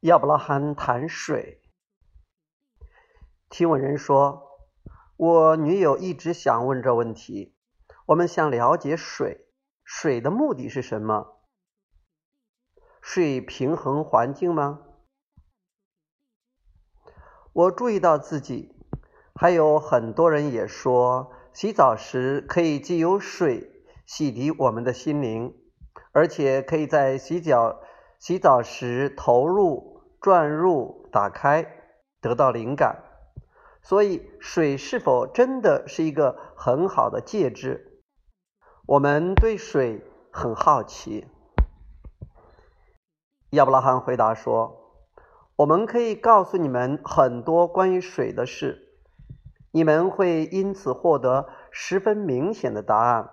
亚伯拉罕谈水。提问人说：“我女友一直想问这问题。我们想了解水，水的目的是什么？水平衡环境吗？”我注意到自己，还有很多人也说，洗澡时可以既有水洗涤我们的心灵，而且可以在洗脚、洗澡时投入、转入、打开，得到灵感。所以，水是否真的是一个很好的介质？我们对水很好奇。亚伯拉罕回答说。我们可以告诉你们很多关于水的事，你们会因此获得十分明显的答案。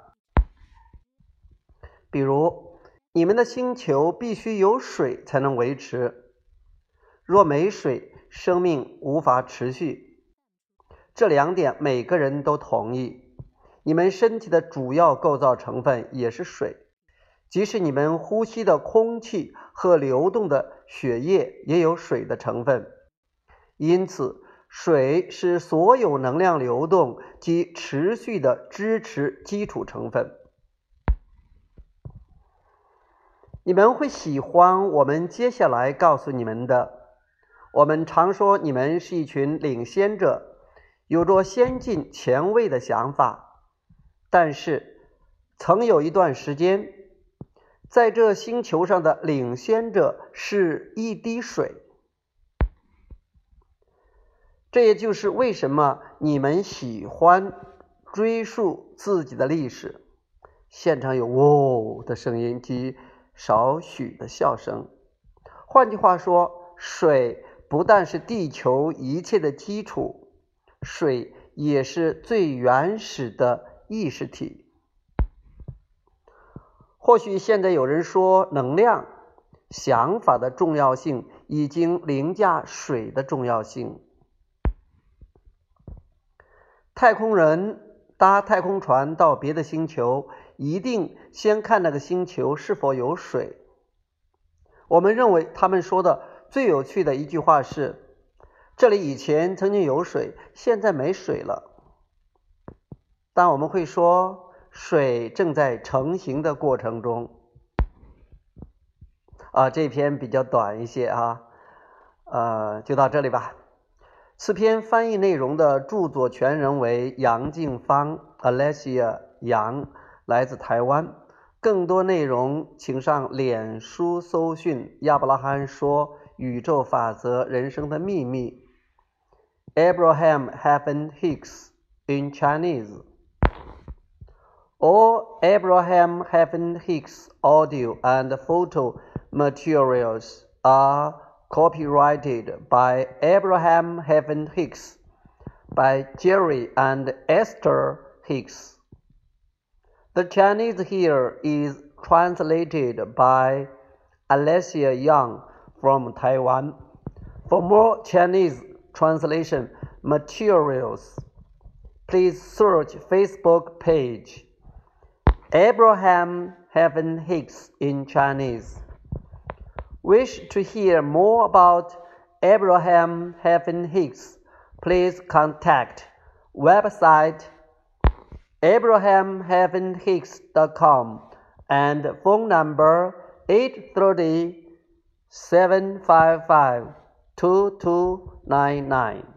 比如，你们的星球必须有水才能维持，若没水，生命无法持续。这两点每个人都同意。你们身体的主要构造成分也是水。即使你们呼吸的空气和流动的血液也有水的成分，因此水是所有能量流动及持续的支持基础成分。你们会喜欢我们接下来告诉你们的。我们常说你们是一群领先者，有着先进前卫的想法，但是曾有一段时间。在这星球上的领先者是一滴水，这也就是为什么你们喜欢追溯自己的历史。现场有“哦”的声音及少许的笑声。换句话说，水不但是地球一切的基础，水也是最原始的意识体。或许现在有人说，能量、想法的重要性已经凌驾水的重要性。太空人搭太空船到别的星球，一定先看那个星球是否有水。我们认为他们说的最有趣的一句话是：“这里以前曾经有水，现在没水了。”但我们会说。水正在成型的过程中，啊，这篇比较短一些啊，呃，就到这里吧。此篇翻译内容的著作权人为杨静芳 （Alessia 杨），来自台湾。更多内容请上脸书搜寻“亚伯拉罕说宇宙法则人生的秘密 ”（Abraham Heaven Hicks in Chinese）。All Abraham Heaven Hicks audio and photo materials are copyrighted by Abraham Heaven Hicks by Jerry and Esther Hicks. The Chinese here is translated by Alessia Yang from Taiwan. For more Chinese translation materials, please search Facebook page Abraham Heaven Hicks in Chinese. Wish to hear more about Abraham Heaven Hicks? Please contact website abrahamheavenhicks.com and phone number 830 755 2299.